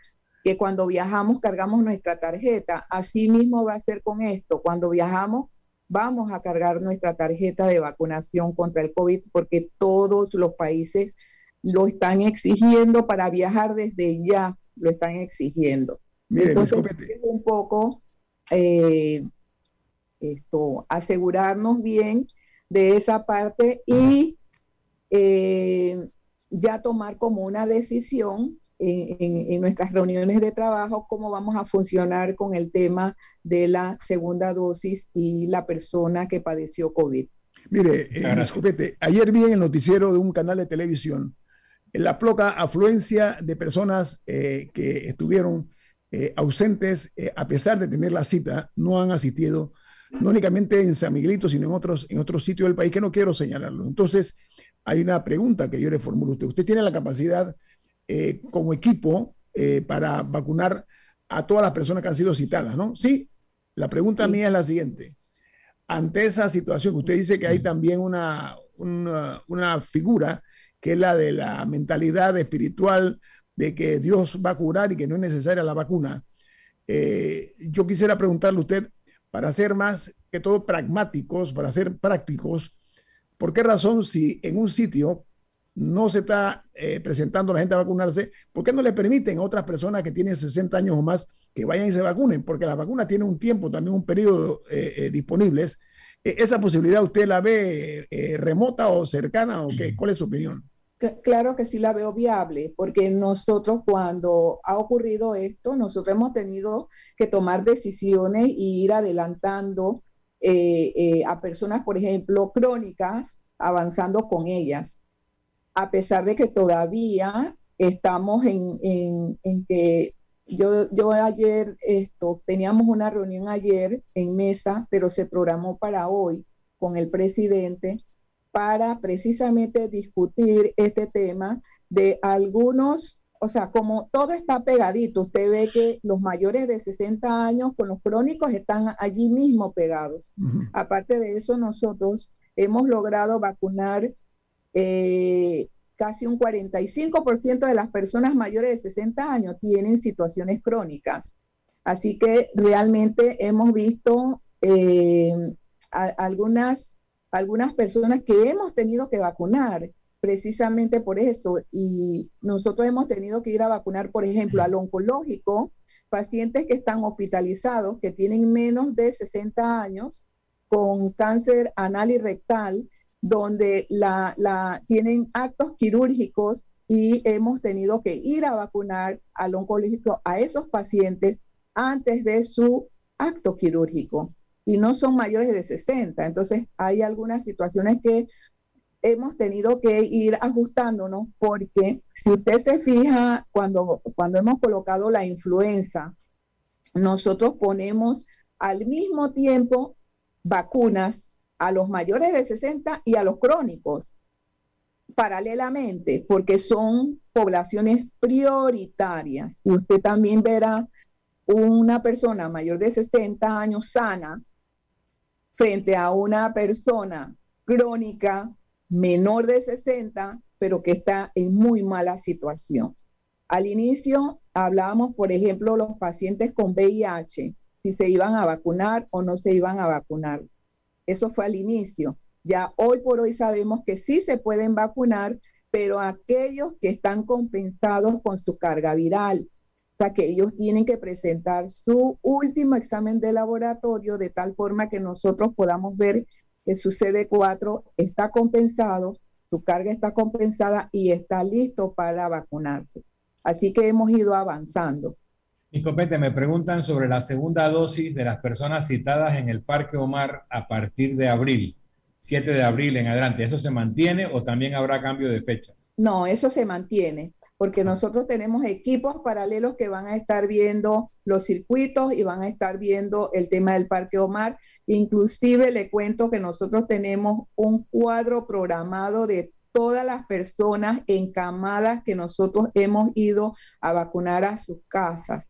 que cuando viajamos cargamos nuestra tarjeta. Así mismo va a ser con esto. Cuando viajamos vamos a cargar nuestra tarjeta de vacunación contra el COVID porque todos los países lo están exigiendo para viajar desde ya, lo están exigiendo. Entonces, es un poco eh, esto, asegurarnos bien de esa parte y eh, ya tomar como una decisión en, nuestras reuniones de trabajo cómo vamos a funcionar con el tema de la segunda dosis y la persona que padeció COVID. Mire, eh, ayer vi en el noticiero de un canal de televisión la poca afluencia de personas eh, que estuvieron eh, ausentes a pesar de tener la cita, no han asistido, no únicamente en San Miguelito, sino en otros, en otros sitios del país que no quiero señalarlo. Entonces, hay una pregunta que yo le formulo a usted. ¿Usted tiene la capacidad eh, como equipo eh, para vacunar a todas las personas que han sido citadas, ¿no? Sí, la pregunta mía es la siguiente. Ante esa situación, usted dice que hay también una, una, figura que es la de la mentalidad espiritual de que Dios va a curar y que no es necesaria la vacuna. Eh, yo quisiera preguntarle a usted, para ser más que todo pragmáticos, para ser prácticos, ¿por qué razón si en un sitio no se está eh, presentando la gente a vacunarse, ¿por qué no le permiten a otras personas que tienen 60 años o más que vayan y se vacunen? Porque la vacuna tiene un tiempo, también un periodo eh, eh, disponibles. ¿Esa posibilidad usted la ve remota o cercana o qué? ¿Cuál es su opinión? Claro que sí la veo viable, porque nosotros cuando ha ocurrido esto, nosotros hemos tenido que tomar decisiones e ir adelantando a personas, por ejemplo, crónicas, avanzando con ellas a pesar de que todavía estamos en, que yo, yo ayer, esto, teníamos una reunión ayer en mesa, pero se programó para hoy con el presidente para precisamente discutir este tema de algunos, o sea, como todo está pegadito, usted ve que los mayores de 60 años con los crónicos están allí mismo pegados. Aparte de eso, nosotros hemos logrado vacunar eh, casi un 45% de las personas mayores de 60 años tienen situaciones crónicas. Así que realmente hemos visto eh, algunas, algunas personas que hemos tenido que vacunar precisamente por eso. Y nosotros hemos tenido que ir a vacunar, por ejemplo, al oncológico, pacientes que están hospitalizados, que tienen menos de 60 años, con cáncer anal y rectal, donde la, tienen actos quirúrgicos y hemos tenido que ir a vacunar al oncológico a esos pacientes antes de su acto quirúrgico y no son mayores de 60. Entonces hay algunas situaciones que hemos tenido que ir ajustándonos porque si usted se fija cuando, cuando hemos colocado la influenza, nosotros ponemos al mismo tiempo vacunas a los mayores de 60 y a los crónicos paralelamente, porque son poblaciones prioritarias. Y usted también verá una persona mayor de 60 años sana frente a una persona crónica menor de 60, pero que está en muy mala situación. Al inicio hablábamos, por ejemplo, los pacientes con VIH, si se iban a vacunar o no se iban a vacunar. Eso fue al inicio. Ya hoy por hoy sabemos que sí se pueden vacunar, pero aquellos que están compensados con su carga viral, o sea que ellos tienen que presentar su último examen de laboratorio de tal forma que nosotros podamos ver que su CD4 está compensado, su carga está compensada y está listo para vacunarse. Así que hemos ido avanzando. Copete, me preguntan sobre la segunda dosis de las personas citadas en el Parque Omar a partir de abril, 7 de abril en adelante. ¿Eso se mantiene o también habrá cambio de fecha? No, eso se mantiene, porque nosotros tenemos equipos paralelos que van a estar viendo los circuitos y van a estar viendo el tema del Parque Omar. Inclusive le cuento que nosotros tenemos un cuadro programado de todas las personas encamadas que nosotros hemos ido a vacunar a sus casas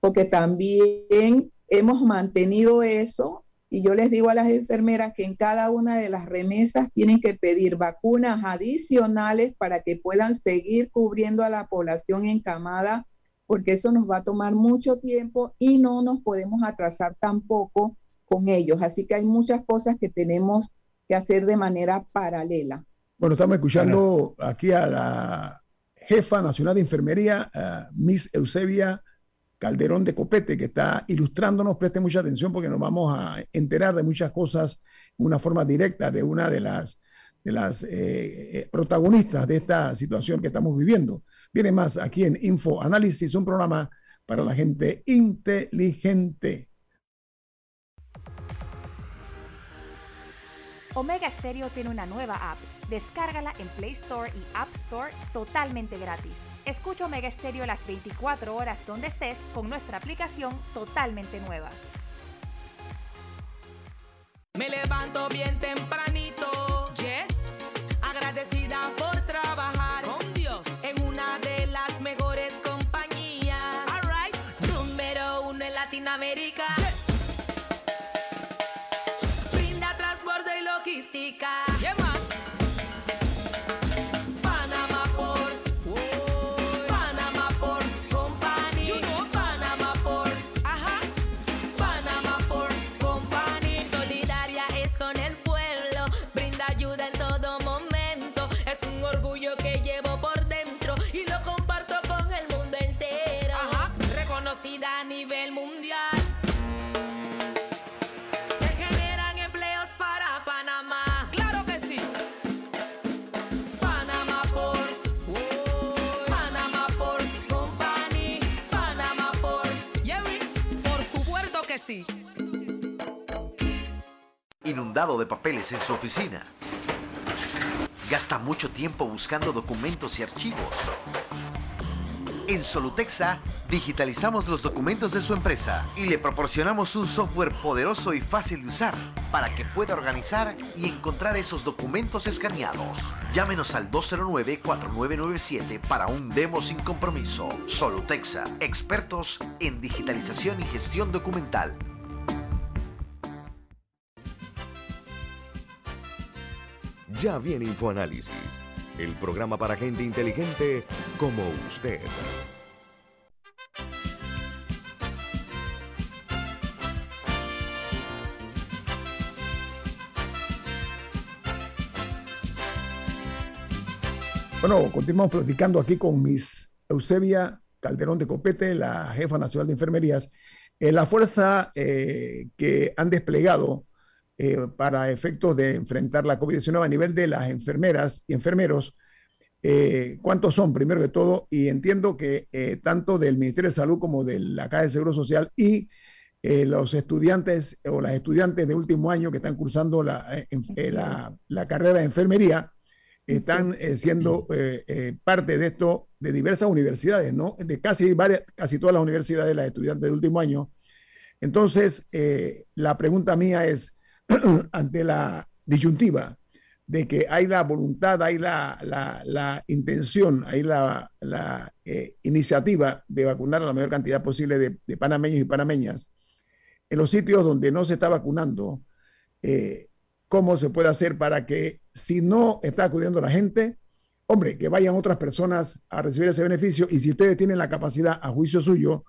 porque también hemos mantenido eso y yo les digo a las enfermeras que en cada una de las remesas tienen que pedir vacunas adicionales para que puedan seguir cubriendo a la población encamada, porque eso nos va a tomar mucho tiempo y no nos podemos atrasar tampoco con ellos. Así que hay muchas cosas que tenemos que hacer de manera paralela. Bueno, estamos escuchando aquí a la jefa nacional de enfermería, Miss Eusebia Calderón de Copete, que está ilustrándonos. Preste mucha atención porque nos vamos a enterar de muchas cosas de una forma directa de una de las, de las eh, eh, protagonistas de esta situación que estamos viviendo. Viene más aquí en Info Análisis, un programa para la gente inteligente. Omega Stereo tiene una nueva app. Descárgala en Play Store y App Store totalmente gratis. Escucha Omega Stereo las 24 horas donde estés con nuestra aplicación totalmente nueva. Me levanto bien tempranito, yes, agradecida por trabajar con Dios en una de las mejores compañías. Alright, número uno en Latinoamérica. Inundado de papeles en su oficina. Gasta mucho tiempo buscando documentos y archivos. En Solutexa digitalizamos los documentos de su empresa y le proporcionamos un software poderoso y fácil de usar para que pueda organizar y encontrar esos documentos escaneados. Llámenos al 209-4997 para un demo sin compromiso. Solutexa, expertos en digitalización y gestión documental. Ya viene InfoAnálisis, el programa para gente inteligente como usted. Bueno, continuamos platicando aquí con Miss Eusebia Calderón de Copete, la jefa nacional de enfermerías. Eh, la fuerza eh, que han desplegado eh, para efectos de enfrentar la COVID-19 a nivel de las enfermeras y enfermeros, ¿cuántos son primero que todo? Y entiendo que tanto del Ministerio de Salud como de la Caja de Seguro Social y los estudiantes o las estudiantes de último año que están cursando la- la carrera de enfermería están eh, siendo eh, eh, parte de esto de diversas universidades, ¿no? De casi, varias, casi todas las universidades, las estudiantes de último año. Entonces, eh, la pregunta mía es, ante la disyuntiva de que hay la voluntad, hay la, la- la intención, hay la, la, eh, iniciativa de vacunar a la mayor cantidad posible de, de panameños y panameñas, en los sitios donde no se está vacunando, eh, ¿cómo se puede hacer para que si no está acudiendo la gente, hombre, que vayan otras personas a recibir ese beneficio y si ustedes tienen la capacidad, a juicio suyo,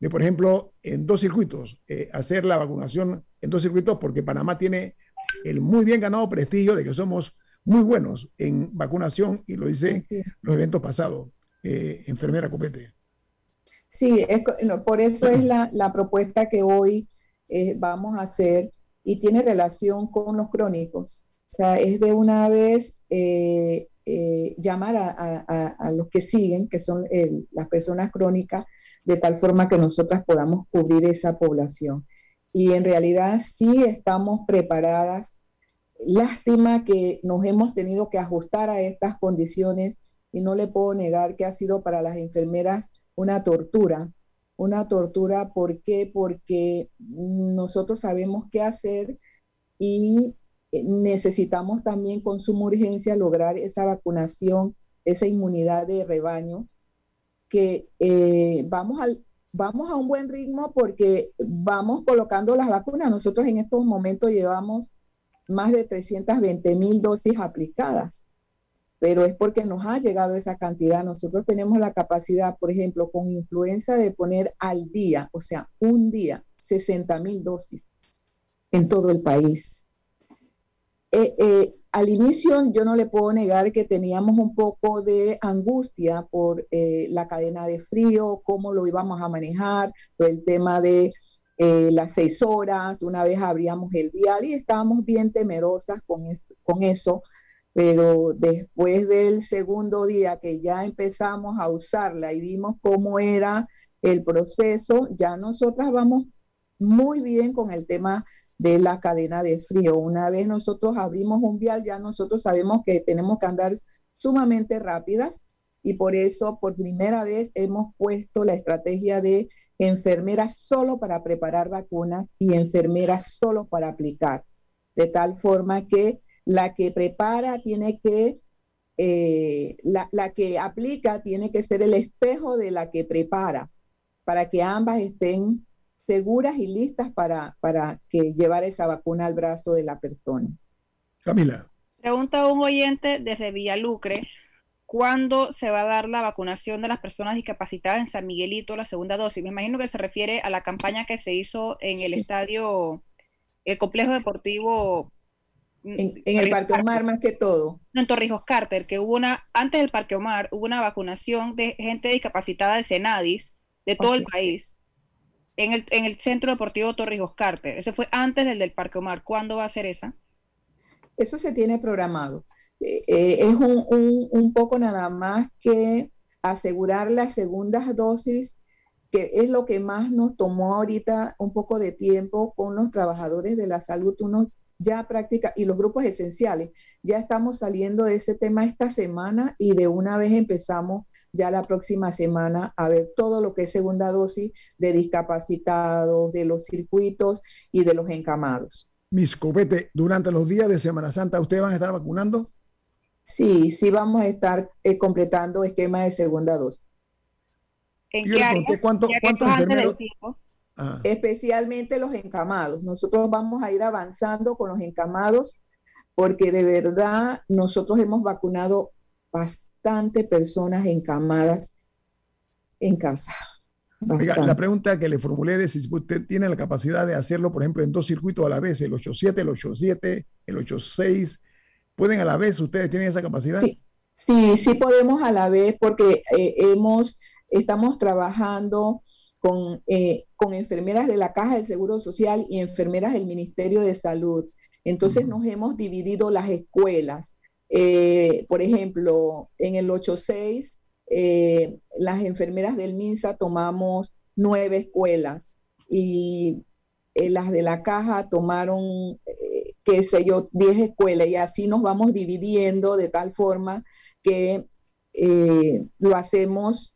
de, por ejemplo, en dos circuitos, eh, hacer la vacunación en dos circuitos, porque Panamá tiene el muy bien ganado prestigio de que somos muy buenos en vacunación y lo hice los eventos pasados. Eh, enfermera Copete. Sí, es no, por eso es la, la propuesta que hoy eh, vamos a hacer y tiene relación con los crónicos. O sea, es de una vez eh, eh, llamar a, a- los que siguen, que son el- las personas crónicas, de tal forma que nosotras podamos cubrir esa población. Y en realidad sí estamos preparadas. Lástima que nos hemos tenido que ajustar a estas condiciones y no le puedo negar que ha sido para las enfermeras una tortura, una tortura, ¿por qué? Porque nosotros sabemos qué hacer y necesitamos también con suma urgencia lograr esa vacunación, esa inmunidad de rebaño, que eh, vamos, al, vamos a un buen ritmo porque vamos colocando las vacunas. Nosotros en estos momentos llevamos más de 320 mil dosis aplicadas pero es porque nos ha llegado esa cantidad. Nosotros tenemos la capacidad, por ejemplo, con influenza de poner al día, o sea, un día, 60 mil dosis en todo el país. Eh, eh, al inicio yo no le puedo negar que teníamos un poco de angustia por eh, la cadena de frío, cómo lo íbamos a manejar, el tema de las seis horas, una vez abríamos el vial y estábamos bien temerosas con, con eso, pero después del segundo día que ya empezamos a usarla y vimos cómo era el proceso, ya nosotras vamos muy bien con el tema de la cadena de frío. Una vez nosotros abrimos un vial, ya nosotros sabemos que tenemos que andar sumamente rápidas y por eso por primera vez hemos puesto la estrategia de enfermeras solo para preparar vacunas y enfermeras solo para aplicar, de tal forma que la que prepara tiene que, eh, la, la que aplica tiene que ser el espejo de la que prepara, para que ambas estén seguras y listas para, para que llevar esa vacuna al brazo de la persona. Camila. Pregunta un oyente desde Villalucre, ¿cuándo se va a dar la vacunación de las personas discapacitadas en San Miguelito, la segunda dosis? Me imagino que se refiere a la campaña que se hizo en el estadio, el complejo deportivo. Mm, en, el Parque Omar más que todo. En Torrijos Carter, que hubo una, antes del Parque Omar, hubo una vacunación de gente discapacitada de Senadis de todo el país en el, en el Centro Deportivo Torrijos Carter. Ese fue antes del del Parque Omar. ¿Cuándo va a ser esa? Eso se tiene programado. Eh, eh, es un, un, un, poco nada más que asegurar las segundas dosis, que es lo que más nos tomó ahorita un poco de tiempo con los trabajadores de la salud, unos ya práctica y los grupos esenciales. Ya estamos saliendo de ese tema esta semana y de una vez empezamos ya la próxima semana a ver todo lo que es segunda dosis de discapacitados, de los circuitos y de los encamados. Mis copete, durante los días de Semana Santa, ¿ustedes van a estar vacunando? Sí, sí vamos a estar eh, completando esquema de segunda dosis. ¿En qué área? ¿Cuánto, ¿Cuántos enfermeros? Ah. Especialmente los encamados. Nosotros vamos a ir avanzando con los encamados porque de verdad nosotros hemos vacunado bastante personas encamadas en casa. la pregunta que le formulé es si usted tiene la capacidad de hacerlo, por ejemplo, en dos circuitos a la vez, el 87, el 87, el 86, ¿pueden a la vez? ¿Ustedes tienen esa capacidad? Sí, sí, sí podemos a la vez porque eh, hemos, estamos trabajando con, eh, con enfermeras de la Caja del Seguro Social y enfermeras del Ministerio de Salud. Entonces nos hemos dividido las escuelas. Eh, por ejemplo, en el 86, eh, las enfermeras del MINSA tomamos nueve escuelas y las de la caja tomaron, qué sé yo, diez escuelas y así nos vamos dividiendo de tal forma que lo hacemos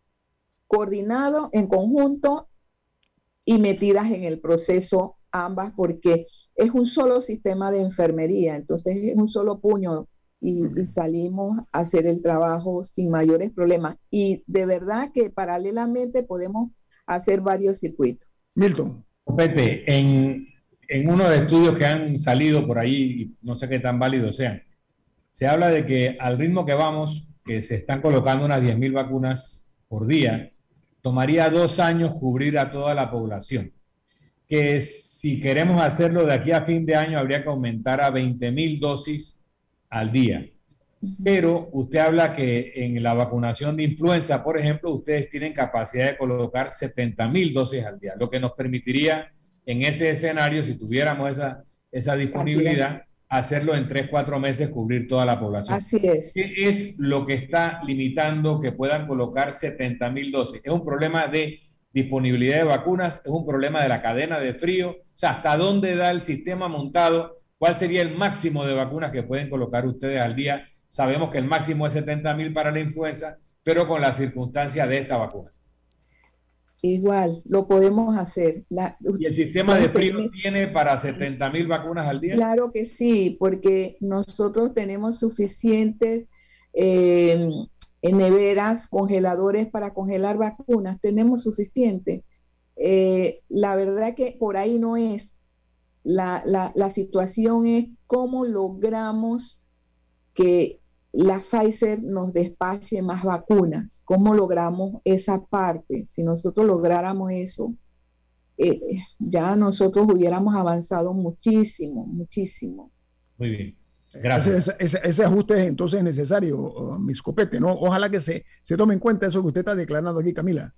coordinado en conjunto y metidas en el proceso ambas porque es un solo sistema de enfermería, entonces es un solo puño y, salimos a hacer el trabajo sin mayores problemas. Y de verdad que paralelamente podemos hacer varios circuitos. Milton. Pepe, en, en uno de estudios que han salido por ahí, no sé qué tan válidos sean, se habla de que al ritmo que vamos, que se están colocando unas 10.000 vacunas por día, tomaría dos años cubrir a toda la población. Que si queremos hacerlo de aquí a fin de año, habría que aumentar a 20 mil dosis al día. Pero usted habla que en la vacunación de influenza, por ejemplo, ustedes tienen capacidad de colocar 70 mil dosis al día, lo que nos permitiría en ese escenario, si tuviéramos esa, esa disponibilidad, hacerlo en tres, cuatro meses, cubrir toda la población. Así es. ¿Qué es lo que está limitando que puedan colocar 70 mil dosis? ¿Es un problema de disponibilidad de vacunas? ¿Es un problema de la cadena de frío? O sea, ¿hasta dónde da el sistema montado? ¿Cuál sería el máximo de vacunas que pueden colocar ustedes al día? Sabemos que el máximo es 70 mil para la influenza, pero con la circunstancia de esta vacuna. Igual, lo podemos hacer. ¿Y el sistema de frío tiene para 70 mil vacunas al día? Claro que sí, porque nosotros tenemos suficientes eh, neveras, congeladores para congelar vacunas, tenemos suficiente. Eh, la verdad que por ahí no es. La, la situación es cómo logramos que la Pfizer nos despache más vacunas. ¿Cómo logramos esa parte? Si nosotros lográramos eso, eh, ya nosotros hubiéramos avanzado muchísimo, muchísimo. Muy bien. Gracias. Ese, ajuste es entonces necesario, mis copete, ¿no? Ojalá que se, se tome en cuenta eso que usted está declarando aquí, Camila.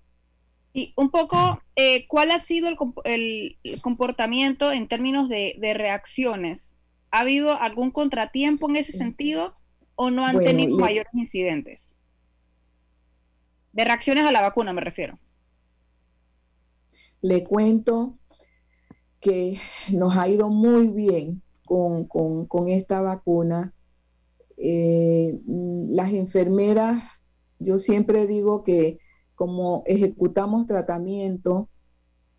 Y un poco, eh, ¿cuál ha sido el, comportamiento en términos de, reacciones? ¿Ha habido algún contratiempo en ese sentido o no han tenido mayores incidentes? De reacciones a la vacuna me refiero. Le cuento que nos ha ido muy bien con, esta vacuna. Eh, las enfermeras, yo siempre digo que como ejecutamos tratamiento,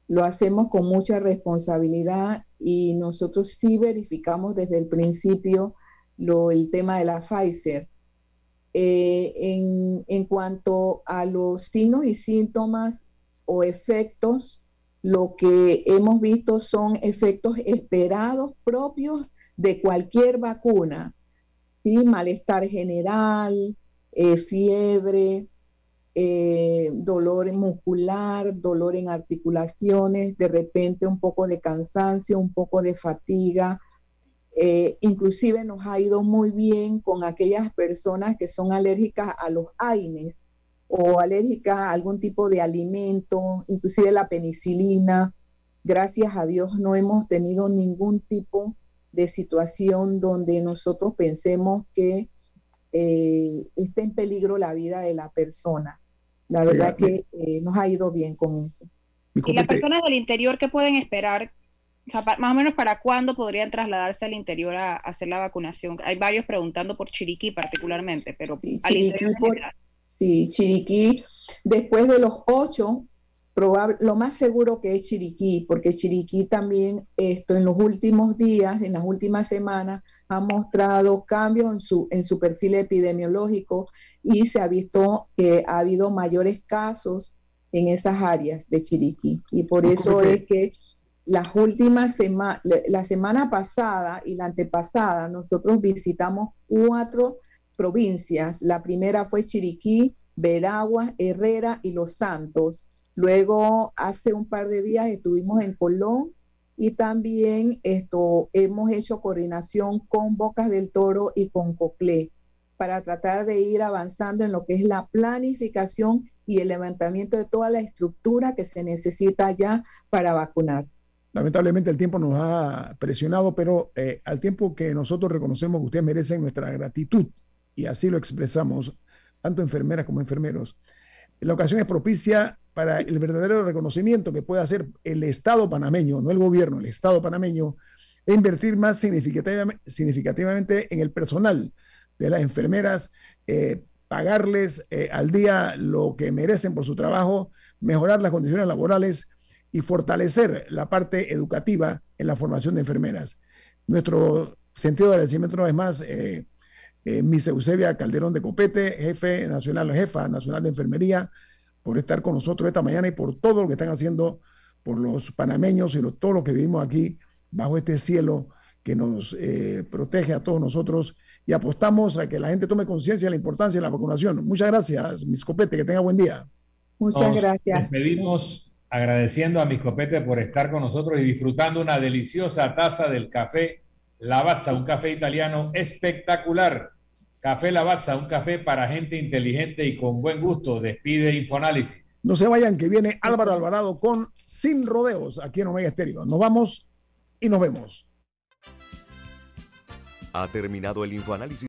lo hacemos con mucha responsabilidad y nosotros sí verificamos desde el principio el tema de la Pfizer. Eh, en, en, cuanto a los signos y síntomas o efectos, lo que hemos visto son efectos esperados propios de cualquier vacuna, malestar general, eh, fiebre, eh, dolor muscular, dolor en articulaciones, de repente un poco de cansancio, un poco de fatiga. Eh, inclusive nos ha ido muy bien con aquellas personas que son alérgicas a los AINES, o alérgica a algún tipo de alimento, inclusive la penicilina. Gracias a Dios no hemos tenido ningún tipo de situación donde nosotros pensemos que eh, esté en peligro la vida de la persona. La verdad que eh, nos ha ido bien con eso. ¿Y las personas del interior qué pueden esperar? más o menos para cuándo podrían trasladarse al interior a, hacer la vacunación. Hay varios preguntando por Chiriquí particularmente, pero al interior Sí, Chiriquí, después de los ocho, probable, lo más seguro que es Chiriquí, porque Chiriquí también esto en los últimos días, en las últimas semanas, ha mostrado cambios en su, en su perfil epidemiológico y se ha visto que ha habido mayores casos en esas áreas de Chiriquí. Y por eso es que las últimas semanas, la semana pasada y la antepasada, nosotros visitamos cuatro provincias. La primera fue Chiriquí, Veragua, Herrera y Los Santos. Luego, hace un par de días estuvimos en Colón y también esto, hemos hecho coordinación con Bocas del Toro y con Coclé para tratar de ir avanzando en lo que es la planificación y el levantamiento de toda la estructura que se necesita ya para vacunar. Lamentablemente el tiempo nos ha presionado, pero eh, al tiempo que nosotros reconocemos que ustedes merecen nuestra gratitud y así lo expresamos, tanto enfermeras como enfermeros. La ocasión es propicia para el verdadero reconocimiento que puede hacer el Estado panameño, no el gobierno, el Estado panameño, e invertir más significativamente en el personal de las enfermeras, eh, pagarles eh, al día lo que merecen por su trabajo, mejorar las condiciones laborales y fortalecer la parte educativa en la formación de enfermeras. Nuestro sentido de agradecimiento una vez más eh, eh, Miss Eusebia Calderón de Copete, jefe nacional, jefa nacional de enfermería, por estar con nosotros esta mañana y por todo lo que están haciendo por los panameños y todos los que vivimos aquí bajo este cielo que nos eh, protege a todos nosotros y apostamos a que la gente tome conciencia de la importancia de la vacunación. Muchas gracias, Miss Copete, que tenga buen día. Muchas gracias. Nos pedimos agradeciendo a Miss Copete por estar con nosotros y disfrutando una deliciosa taza del café Lavazza, un café italiano espectacular Café Lavazza, un café para gente inteligente y con buen gusto. Despide Infoanálisis. No se vayan, que viene Álvaro Alvarado con Sin Rodeos aquí en Omega Estéreo. Nos vamos y nos vemos. Ha terminado el Infoanálisis